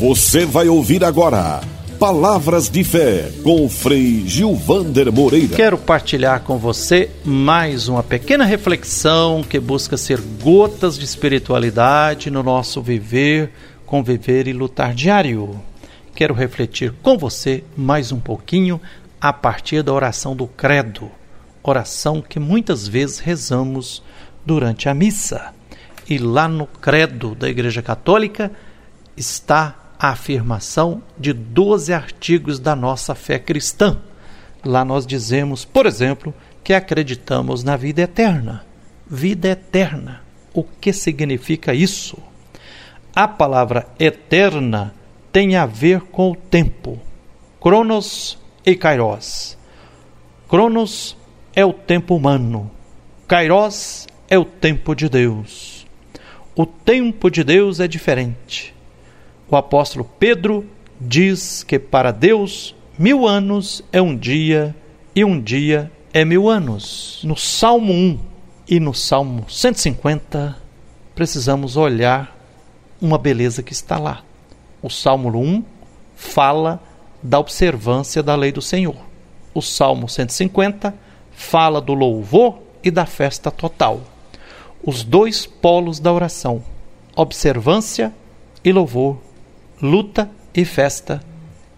Você vai ouvir agora Palavras de Fé com Frei Gilvander Moreira. Quero partilhar com você mais uma pequena reflexão que busca ser gotas de espiritualidade no nosso viver, conviver e lutar diário. Quero refletir com você mais um pouquinho a partir da oração do Credo, oração que muitas vezes rezamos durante a missa. E lá no Credo da Igreja Católica está a afirmação de 12 artigos da nossa fé cristã. Lá nós dizemos, por exemplo, que acreditamos na vida eterna. Vida eterna. O que significa isso? A palavra eterna tem a ver com o tempo. Cronos e Kairos. Cronos é o tempo humano. Kairos é o tempo de Deus. O tempo de Deus é diferente o apóstolo Pedro diz que para Deus mil anos é um dia e um dia é mil anos. No Salmo 1 e no Salmo 150, precisamos olhar uma beleza que está lá. O Salmo 1 fala da observância da lei do Senhor. O Salmo 150 fala do louvor e da festa total. Os dois polos da oração, observância e louvor luta e festa,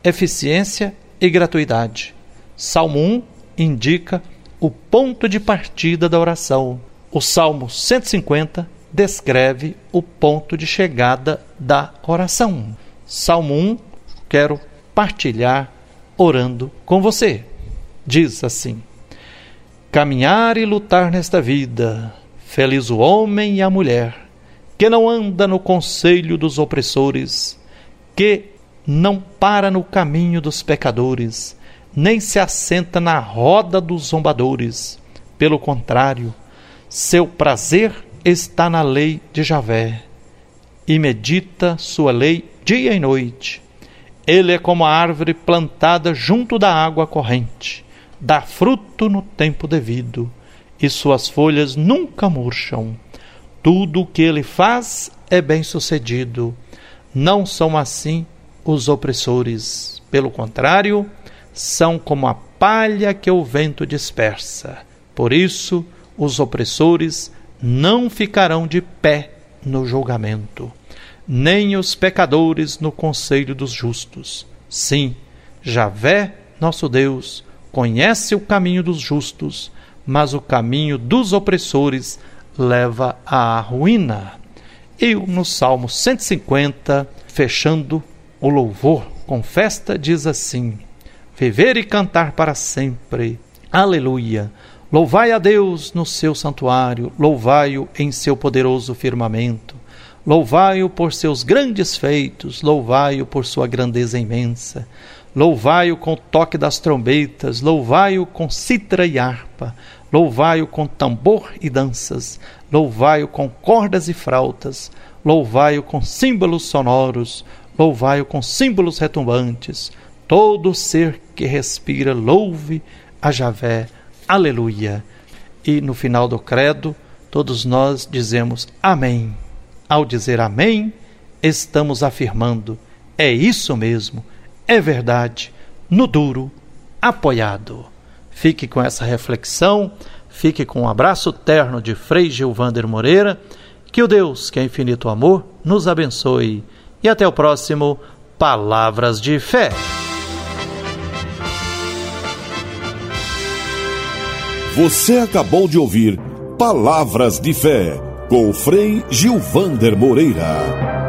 eficiência e gratuidade. Salmo 1 indica o ponto de partida da oração. O Salmo 150 descreve o ponto de chegada da oração. Salmo 1, quero partilhar orando com você. Diz assim: Caminhar e lutar nesta vida, feliz o homem e a mulher, que não anda no conselho dos opressores, que não para no caminho dos pecadores, nem se assenta na roda dos zombadores. Pelo contrário, seu prazer está na lei de Javé, e medita sua lei dia e noite. Ele é como a árvore plantada junto da água corrente, dá fruto no tempo devido, e suas folhas nunca murcham. Tudo o que ele faz é bem-sucedido não são assim os opressores. Pelo contrário, são como a palha que o vento dispersa. Por isso, os opressores não ficarão de pé no julgamento, nem os pecadores no conselho dos justos. Sim, Javé, nosso Deus, conhece o caminho dos justos, mas o caminho dos opressores leva à ruína. E no Salmo 150, fechando o louvor com festa, diz assim: Viver e cantar para sempre. Aleluia. Louvai a Deus no seu santuário, louvai-o em seu poderoso firmamento. Louvai-o por seus grandes feitos, louvai-o por sua grandeza imensa. Louvai-o com o toque das trombetas, louvai-o com citra e harpa, louvai-o com tambor e danças, louvai-o com cordas e frautas, louvai-o com símbolos sonoros, louvai-o com símbolos retumbantes. Todo ser que respira, louve a Javé. Aleluia. E no final do credo, todos nós dizemos Amém. Ao dizer Amém, estamos afirmando: é isso mesmo, é verdade, no duro, apoiado. Fique com essa reflexão Fique com um abraço terno de Frei Gilvander Moreira. Que o Deus, que é infinito amor, nos abençoe. E até o próximo Palavras de Fé. Você acabou de ouvir Palavras de Fé com o Frei Gilvander Moreira.